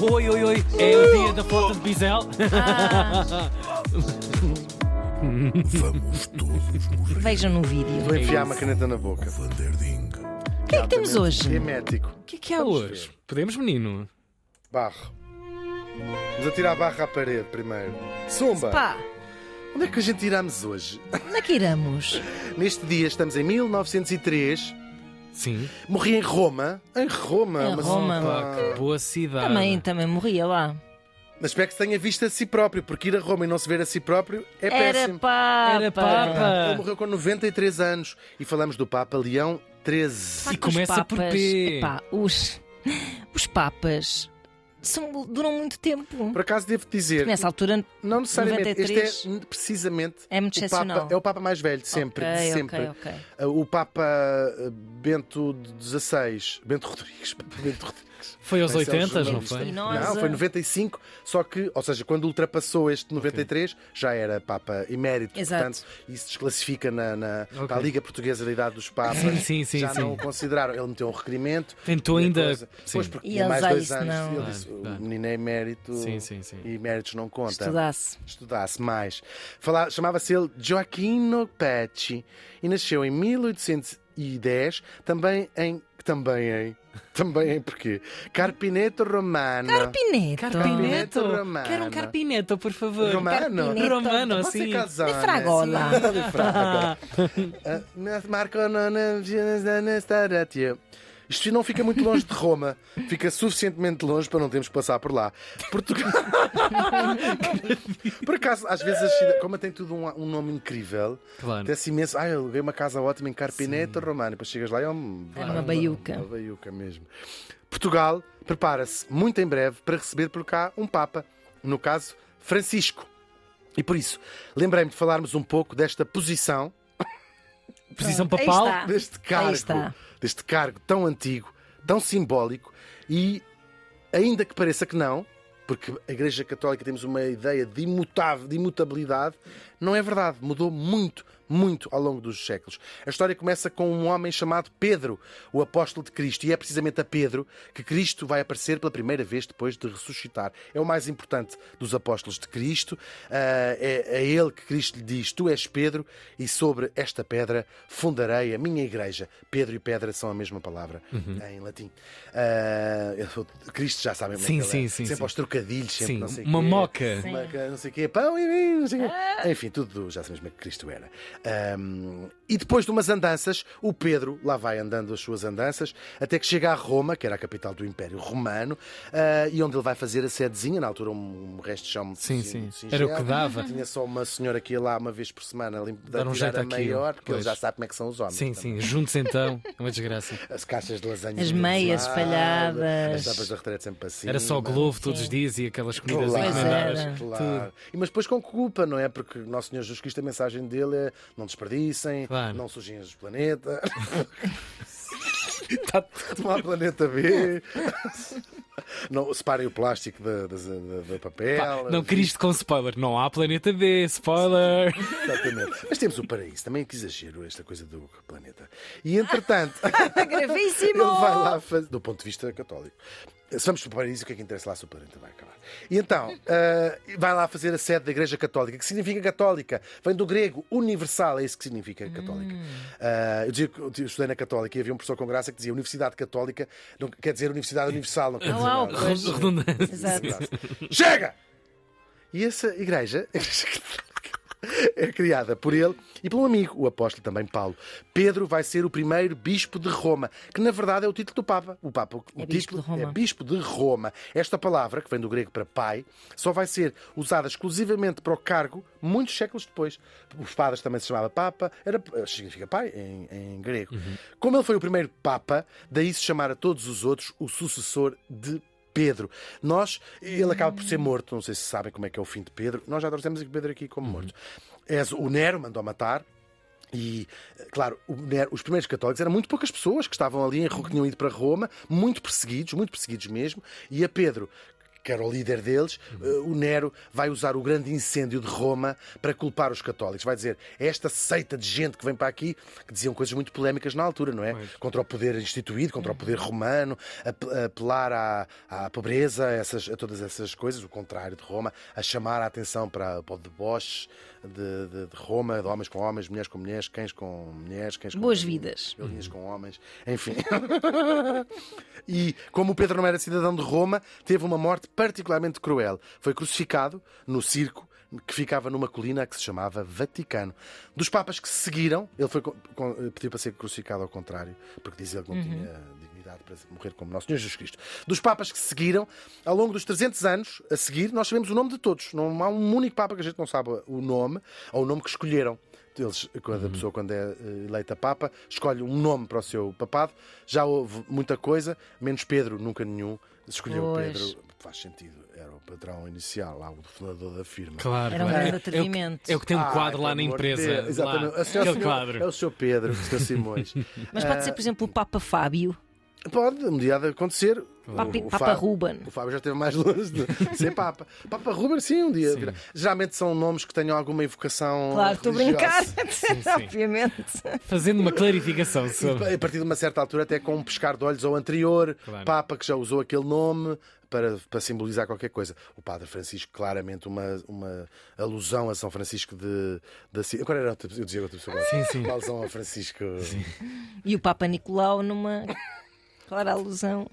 Oi, oi, oi, é o dia da foto de Bisel. Ah, Vamos todos morrer. vejam no vídeo. Vou enfiar uma caneta na boca. O que é que temos hoje? Emético. O que é que há hoje? Podemos, menino? Barro. Vamos atirar barro à parede primeiro. Sumba! Pá, Onde é que a gente iramos hoje? onde é que iramos? Neste dia estamos em 1903. Sim. Morri em Roma. Em Roma. Em uma Roma. Pá, que boa cidade. Também, também morria lá. Mas espero que se tenha visto a si próprio, porque ir a Roma e não se ver a si próprio é Era péssimo. Papa. Era Papa. Ele morreu com 93 anos e falamos do Papa Leão XIII. E começa os por papas, P. epá, os, os papas são, duram muito tempo. Por acaso devo dizer, Nessa altura, não necessariamente, 93. este é precisamente É muito o. Papa, é o Papa mais velho, sempre, Ok, de sempre. ok, ok. Uh, O Papa uh, Bento XVI, Bento Rodrigues, Bento Rodrigues. Foi aos Esse é o 80, não foi? Não, foi 95, só que, ou seja, quando ultrapassou este 93, já era Papa emérito. Exato. Portanto, isso desclassifica na, na, Ok. para a Liga Portuguesa da Idade dos Papas. Sim, sim, sim, já sim. não o consideraram. Ele meteu um requerimento. Tentou ainda- coisa- sim. Pois, porque E mais dois anos. não. Ele disse, claro. o menino é emérito. Sim, sim, sim. E méritos não contam Estudasse. estudasse mais. Chamava-se ele Joaquino Pecci e nasceu em 1810, também em. Também em. Também em porquê? Carpineto Romano. Carpineto. Carpineto. Romano. Quero um carpineto, por favor. Romano? Carpineto. Romano, Você assim. casone, De fragola. sim, de fragola. Ah, Marco non staratio. Isto não fica muito longe de Roma, fica suficientemente longe para não termos que passar por lá. Portugal. por acaso, às vezes, cidades, como tem tudo um, um nome incrível, Claro. Desce imenso. Ah, eu aluguei uma casa ótima em Carpineto Romano. Depois chegas lá e é um- É uma baiuca. Uma baiuca mesmo. Portugal prepara-se muito em breve para receber por cá um Papa, no caso, Francisco. E por isso, lembrei-me de falarmos um pouco desta posição, Posição papal. deste Aí cargo, está. Deste cargo tão antigo, tão simbólico e, ainda que pareça que não, porque a Igreja Católica temos uma ideia de, imutável, de imutabilidade, não é verdade. Mudou muito, muito ao longo dos séculos. A história começa com um homem chamado Pedro, o apóstolo de Cristo, e é precisamente a Pedro que Cristo vai aparecer pela primeira vez depois de ressuscitar. É o mais importante dos apóstolos de Cristo. Ah, é a ele que Cristo lhe diz: Tu és Pedro, e sobre esta pedra fundarei a minha igreja. Pedro e pedra são a mesma palavra em latim. Ah, Cristo já sabe como Sim, é sim, é. sim, Sempre sim. aos trocadilhos, sempre Sim, não sei uma quê. moca. Uma- não sei o quê, pão e vinho, não sei o quê. Enfim, tudo já sabemos como é que Cristo era. Ahm, e depois de umas andanças, o Pedro lá vai andando as suas andanças até que chega a Roma, que era a capital do Império Romano, ah, e onde ele vai fazer a sedezinha, na altura um, um resto de chão Sim, sim. Era o que singelo. dava. Tinha só uma senhora que ia lá uma vez por semana Dar um jeito a àquilo, maior, porque ele pois. já sabe como é que são os homens. Sim, também. sim. Juntos então. É uma desgraça. As caixas de lasanha. As meias espalhadas. As tapas da retrete sempre para cima. Era só Globo todos os dias e aquelas comidas Claro, encomendadas. claro. E, mas depois com culpa, não é? Porque o Nosso Senhor Jesus Cristo, a mensagem dele é não desperdicem, Claro. não sujem os planetas, Tá- não há planeta B, não separem o plástico da, da, da- da papel. Pá, não, Cristo com spoiler. Não há planeta B. Spoiler. Exatamente. Mas temos o paraíso, também que exagero esta coisa do planeta. E entretanto, Gravíssimo! ele vai lá fazer, do ponto de vista católico. Se vamos para o paraíso, o que é que interessa lá se o planeta vai acabar? E então, ah, vai lá fazer a sede da Igreja Católica, que significa católica. Vem do grego universal, é isso que significa católica. Ah, eu, dizia, que- eu estudei na Católica e havia um professor com graça que dizia Universidade Católica não quer dizer Universidade Universal, não quer dizer Nada. pois. Redundância. Exato. Chega! E essa igreja é criada por ele e por um amigo, o apóstolo também Paulo. Pedro vai ser o primeiro bispo de Roma, que na verdade é o título do Papa. O Papa, o É bispo título de Roma. é bispo de Roma. Esta palavra, que vem do grego para pai, só vai ser usada exclusivamente para o cargo muitos séculos depois. Os padres também se chamava Papa, era, significa pai em, em grego. Como ele foi o primeiro Papa, daí se chamar a todos os outros o sucessor de Pedro. Nós, ele acaba por ser morto, não sei se sabem como é que é o fim de Pedro. Nós já trouxemos Pedro aqui como morto. És o Nero mandou matar. E, claro, o Nero- os primeiros católicos eram muito poucas pessoas que estavam ali, em, que tinham ido para Roma, muito perseguidos, muito perseguidos mesmo. E a Pedro, que era o líder deles, eh, o Nero vai usar o grande incêndio de Roma para culpar os católicos. Vai dizer, é esta seita de gente que vem para aqui, que diziam coisas muito polémicas na altura, não é? Pois. Contra o poder instituído, contra o poder romano, ap- apelar à, à pobreza, a, essas, a todas essas coisas, o contrário de Roma, a chamar a atenção para, para o deboche de, de- de Roma, de homens com homens, mulheres com mulheres, cães com mulheres, cães com Boas cães, vidas. galinhas com homens, enfim. e como o Pedro não era cidadão de Roma, teve uma morte particularmente cruel. Foi crucificado no circo que ficava numa colina que se chamava Vaticano. Dos papas que se seguiram, ele foi co- pediu para ser crucificado ao contrário, porque dizia que não tinha dignidade para morrer como Nosso Senhor Jesus Cristo. Dos papas que se seguiram, ao longo dos 300 anos a seguir, nós sabemos o nome de todos. Não há um único papa que a gente não sabe o nome ou o nome que escolheram. Eles, quando a pessoa, quando é eh, eleita Papa, escolhe um nome para o seu papado. Já houve muita coisa, menos Pedro, nunca nenhum. Escolheu Pois. Pedro, faz sentido, era o patrão inicial, lá o fundador da firma. Claro, Era um grande É- é, o, atrevimento. é o que tem um Ai, quadro lá pelo na de empresa. Deus. Exatamente. Lá, senhora- aquele senhor- quadro. É o seu Pedro, o seu Simões. Mas pode ser, por exemplo, o Papa Fábio, Pode, um dia de acontecer. Papa, O- o Papa Fábio- Ruben. O Fábio já esteve mais longe de ser Papa. Papa Ruben, sim, um dia. virá. Geralmente são nomes que tenham alguma evocação. Claro, estou a brincar, sim. obviamente. Fazendo uma clarificação sobre. a partir de uma certa altura, até com um pescar de olhos ao anterior, Claro. Papa que já usou aquele nome para, para simbolizar qualquer coisa. O Padre Francisco, claramente, uma, uma alusão a São Francisco de, de Assis. Agora era outra eu dizia outra pessoa. agora. Sim, sim. Uma alusão ao Francisco. E o Papa Nicolau numa clara alusão.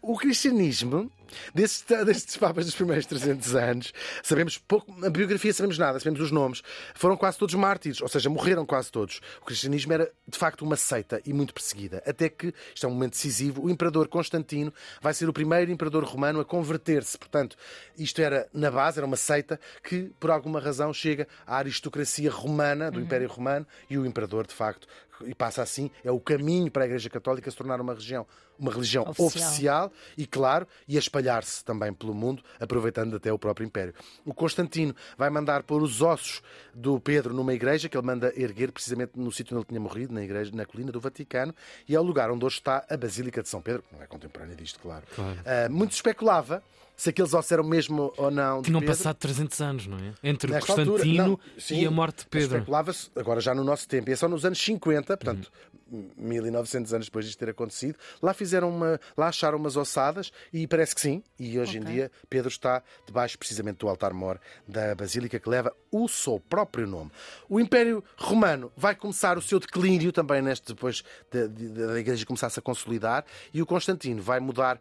O cristianismo, desses, destes papas dos primeiros 300 anos, sabemos pouco, na biografia sabemos nada, sabemos os nomes, foram quase todos mártires, ou seja, morreram quase todos. O cristianismo era, de facto, uma seita e muito perseguida. Até que, isto é um momento decisivo, o imperador Constantino vai ser o primeiro imperador romano a converter-se. Portanto, isto era, na base, era uma seita que, por alguma razão, chega à aristocracia romana, do Império Romano, e o imperador, de facto, e passa assim, é o caminho para a Igreja Católica se tornar uma região, uma religião Oficial. oficial e, claro, e a espalhar-se também pelo mundo, aproveitando até o próprio Império. O Constantino vai mandar pôr os ossos do Pedro numa igreja que ele manda erguer precisamente no sítio onde ele tinha morrido, na igreja, na colina do Vaticano, e é o lugar onde hoje está a Basílica de São Pedro, que não é contemporânea disto, claro. Ah, muito se especulava se aqueles ossos eram mesmo ou não Tinham passado 300 anos, não é? Entre o Nesta altura, Constantino não, sim, e a morte de Pedro. Especulava-se, agora já no nosso tempo, e é só nos anos 50, portanto, 1900 anos depois disto ter acontecido, lá fizeram uma, lá acharam umas ossadas e parece que sim, e hoje em Ok. dia Pedro está debaixo precisamente do altar-mor da Basílica que leva o seu próprio nome. O Império Romano vai começar o seu declínio também neste depois da, da- Igreja começar-se a consolidar e o Constantino vai mudar,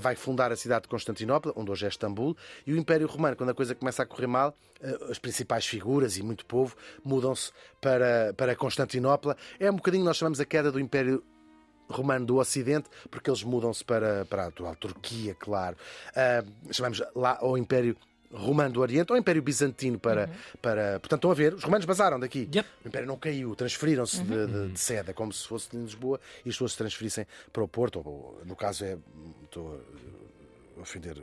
vai fundar a cidade de Constantinopla, onde hoje é Istambul, e o Império Romano, quando a coisa começa a correr mal, eh, as principais figuras e muito povo mudam-se para, para Constantinopla. É um bocadinho, nós chamamos a queda do Império romano do Ocidente, porque eles mudam-se para, para a atual Turquia, claro. Ah, chamamos lá ao Império Romano do Oriente ou Império Bizantino para, para. Portanto, estão a ver, os romanos basaram daqui. Yep. O Império não caiu, transferiram-se de, de, de sede, é como se fosse de Lisboa e as pessoas se transferissem para o Porto, ou no caso é. Estou a ofender.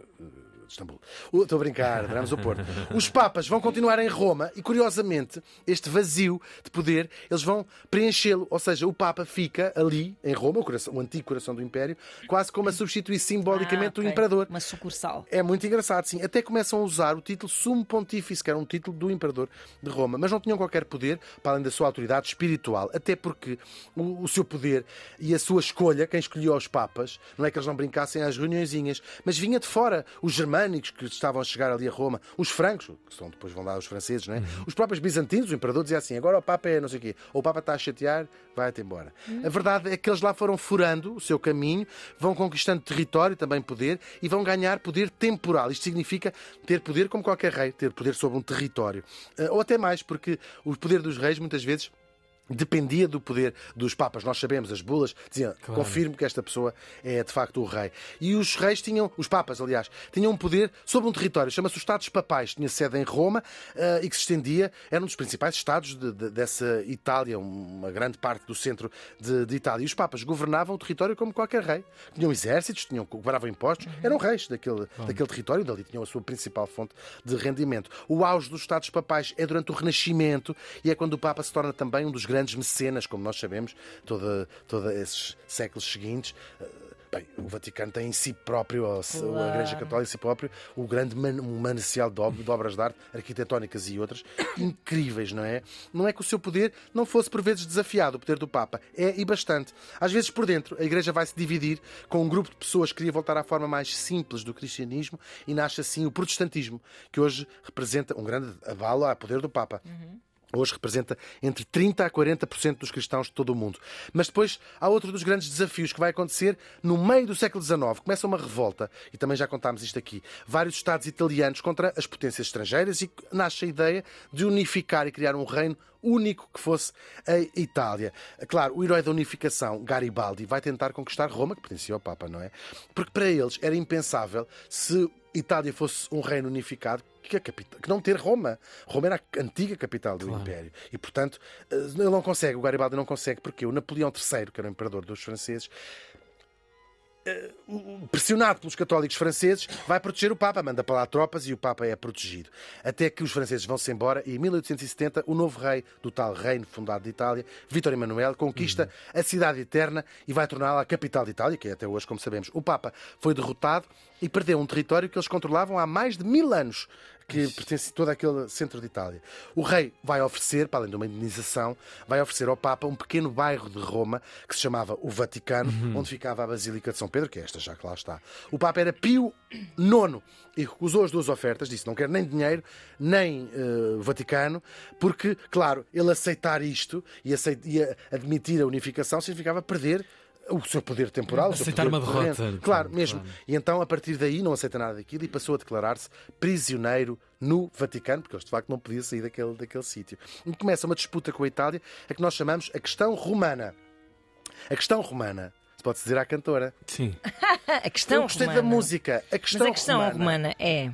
Eh, Istambul. Estou a brincar, adoramos o Porto. Os Papas vão continuar em Roma e, curiosamente, este vazio de poder, eles vão preenchê-lo. Ou seja, o Papa fica ali, em Roma, o, coração- o antigo coração do Império, quase como a substituir simbolicamente Ah, o ok. Imperador. Uma sucursal. É muito engraçado, sim. Até começam a usar o título Sumo Pontífice, que era um título do Imperador de Roma, mas não tinham qualquer poder para além da sua autoridade espiritual. Até porque o, o seu poder e a sua escolha, quem escolhia os Papas, não é que eles não brincassem às reuniõezinhas, mas vinha de fora. Os germânicos que estavam a chegar ali a Roma, os francos, que são depois vão dar os franceses, não é? Os próprios bizantinos, o Imperador dizia assim: agora o Papa é não sei o quê, ou o Papa está a chatear, vai-te embora. A verdade é que eles lá foram furando o seu caminho, vão conquistando território, também poder, e vão ganhar poder temporal. Isto significa ter poder como qualquer rei, ter poder sobre um território. Eh, Ou até mais, porque o poder dos reis muitas vezes dependia do poder dos papas. Nós sabemos, as bulas diziam, confirmo que esta pessoa é de facto o rei. E os reis tinham, os papas, aliás, tinham um poder sobre um território, chama-se os Estados Papais, tinha sede em Roma eh, e que se estendia, era um dos principais estados de- de- dessa Itália, uma grande parte do centro de, de Itália. E os papas governavam o território como qualquer rei. Tinham exércitos, tinham, cobravam impostos, eram reis daquele, daquele território, dali tinham a sua principal fonte de rendimento. O auge dos Estados Papais é durante o Renascimento e é quando o Papa se torna também um dos grandes mecenas, como nós sabemos, todos esses séculos seguintes. eh, Bem, o Vaticano tem em si próprio, a, a Claro. Igreja Católica em si próprio, o grande man, manancial de, ob- de obras de arte, arquitetónicas e outras, incríveis, não é? Não é que o seu poder não fosse por vezes desafiado, o poder do Papa. É e bastante. Às vezes por dentro, a Igreja vai se dividir com um grupo de pessoas que queria voltar à forma mais simples do cristianismo e nasce assim o protestantismo, que hoje representa um grande avalo ao poder do Papa. Hoje representa entre 30% a 40% dos cristãos de todo o mundo. Mas depois há outro dos grandes desafios que vai acontecer no meio do século XIX. Começa uma revolta, e também já contámos isto aqui. Vários Estados italianos contra as potências estrangeiras e nasce a ideia de unificar e criar um reino único que fosse a Itália. Claro, o herói da unificação, Garibaldi, vai tentar conquistar Roma, que pertencia ao Papa, não é? Porque para eles era impensável se Itália fosse um reino unificado que, capital, que não ter Roma. Roma era a antiga capital do Império. E, portanto, eh, ele não consegue, o Garibaldi não consegue, porque o Napoleão III, que era o imperador dos franceses, pressionado pelos católicos franceses, vai proteger o Papa, manda para lá tropas e o Papa é protegido. Até que os franceses vão-se embora e em 1870 o novo rei do tal reino fundado de Itália, Vítor Emanuel, conquista a cidade eterna e vai torná-la a capital de Itália, que é até hoje, como sabemos. O Papa foi derrotado e perdeu um território que eles controlavam há mais de mil anos, que pertence a todo aquele centro de Itália. O rei vai oferecer, para além de uma indenização, vai oferecer ao Papa um pequeno bairro de Roma que se chamava o Vaticano, onde ficava a Basílica de São Pedro, que é esta já que lá está. O Papa era Pio IX e recusou as duas ofertas, disse não quer nem dinheiro, nem eh, Vaticano, porque, claro, ele aceitar isto e, e admitir a unificação significava perder o seu poder temporal, o seu Aceitar uma derrota. corrente. Claro, Claro. mesmo. E então, a partir daí, não aceita nada daquilo e passou a declarar-se prisioneiro no Vaticano, porque ele de facto não podia sair daquele, daquele sítio. E começa uma disputa com a Itália, a que nós chamamos a questão romana. A questão romana, se pode dizer à cantora. Sim. A questão Eu gostei romana. da música. A Mas questão, a questão romana. romana é.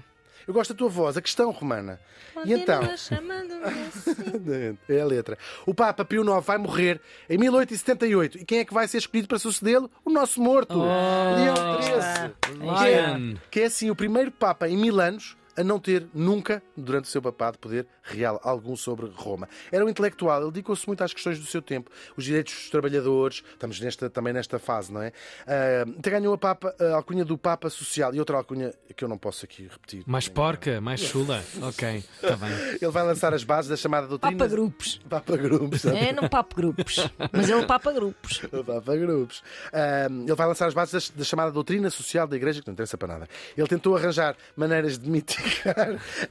Eu gosto da tua voz, a questão romana. E então. Assim. É a letra. O Papa Pio IX vai morrer em 1878. E quem é que vai ser escolhido para sucedê-lo? O nosso morto, Leão XIII. Que é, que é assim o primeiro Papa em mil anos a não ter nunca, durante o seu papado, poder real algum sobre Roma. Era um intelectual, ele dedicou-se muito às questões do seu tempo, os direitos dos trabalhadores, estamos nesta, também nesta fase, não é? Até ganhou a, Papa, a alcunha do Papa Social e outra alcunha que eu não posso aqui repetir. Mais porca, mais chula. Ok, está bem. Ele vai lançar as bases da chamada doutrina. Papa grupos. Papa Grupos. É, não papo grupos. Mas ele papa grupos. O Papa Grupos. Ahm, ele vai lançar as bases das- da, chamada doutrina social da Igreja, que não interessa para nada. Ele tentou arranjar maneiras de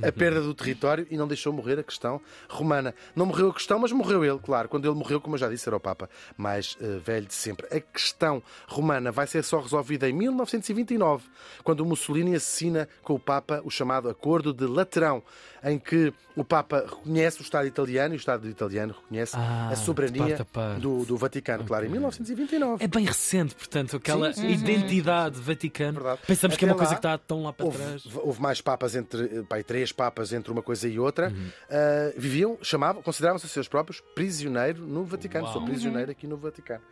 a perda do território e não deixou morrer a questão romana. Não morreu a questão, mas morreu ele, claro. Quando ele morreu, como eu já disse, era o Papa mais eh, velho de sempre. A questão romana vai ser só resolvida em 1929, quando o Mussolini assassina com o Papa o chamado Acordo de Laterão, em que o Papa reconhece o Estado italiano e o Estado italiano reconhece Ah, a soberania parte a parte. do, do Vaticano, claro, em 1929. É bem recente, portanto, aquela Sim, sim, sim. identidade Vaticano. Verdade. Pensamos que é Até uma coisa lá, que está tão lá para Houve, trás. houve mais papas entre, eh, pai, três papas entre uma coisa e outra. Uhum. Ah, viviam, chamavam, consideravam-se seus próprios prisioneiro no Vaticano. Sou Uau. prisioneiro aqui no Vaticano.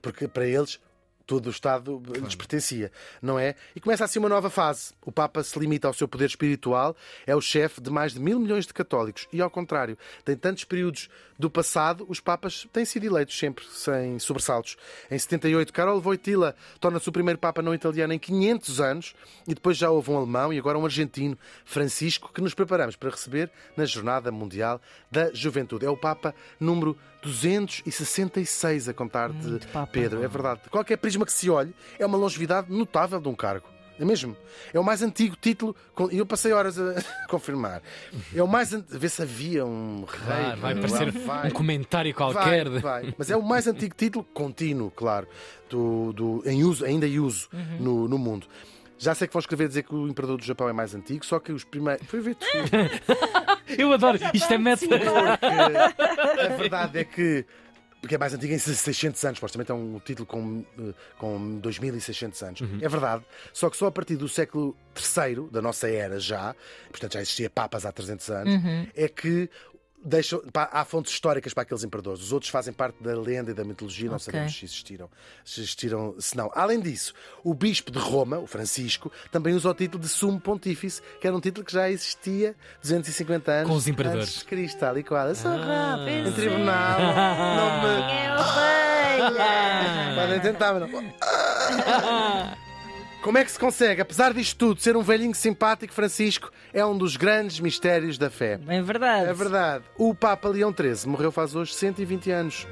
Porque para eles todo o Estado lhes pertencia, não é? E começa assim uma nova fase. O Papa se limita ao seu poder espiritual, é o chefe de mais de mil milhões de católicos. E ao contrário, tem tantos períodos do passado, os Papas têm sido eleitos sempre sem sobressaltos. Em 78, Karol Wojtyla torna-se o primeiro Papa não italiano em 500 anos e depois já houve um alemão e agora um argentino, Francisco, que nos preparamos para receber na Jornada Mundial da Juventude. É o Papa número 266 a contar de. Pedro. É verdade. Qualquer prisma que se olhe é uma longevidade notável de um cargo. É mesmo? É o mais antigo título, e eu passei horas a confirmar. É o mais. an- Vê se havia um rei. Vai Lá aparecer vai. um comentário Vai, qualquer. de- vai. Mas é o mais antigo título contínuo, claro, do, do- em uso, ainda em uso no, no mundo. Já sei que vão escrever dizer que o Imperador do Japão é mais antigo, só que os primeiros. Foi ver. Eu adoro, isto é meta. Porque a verdade é que. Porque é mais antigo em 600 anos, supostamente é um título com, eh, com 2600 anos. É verdade. Só que só a partir do século III, da nossa era já, portanto já existia papas há 300 anos, é que deixam, pá, há fontes históricas para aqueles imperadores. Os outros fazem parte da lenda e da mitologia, não Ok. sabemos se existiram, se existiram, se não. Além disso, o bispo de Roma, o Francisco, também usa o título de sumo pontífice, que era um título que já existia 250 anos Com os imperadores. antes de Cristo, tal e qual. Eu sou Ah. rápido, em tribunal, não me... Ovelha. Podem tentar, mas não. Como é que se consegue, apesar disto tudo, ser um velhinho simpático, Francisco é um dos grandes mistérios da fé. É verdade. É verdade. O Papa Leão XIII morreu faz hoje 120 anos.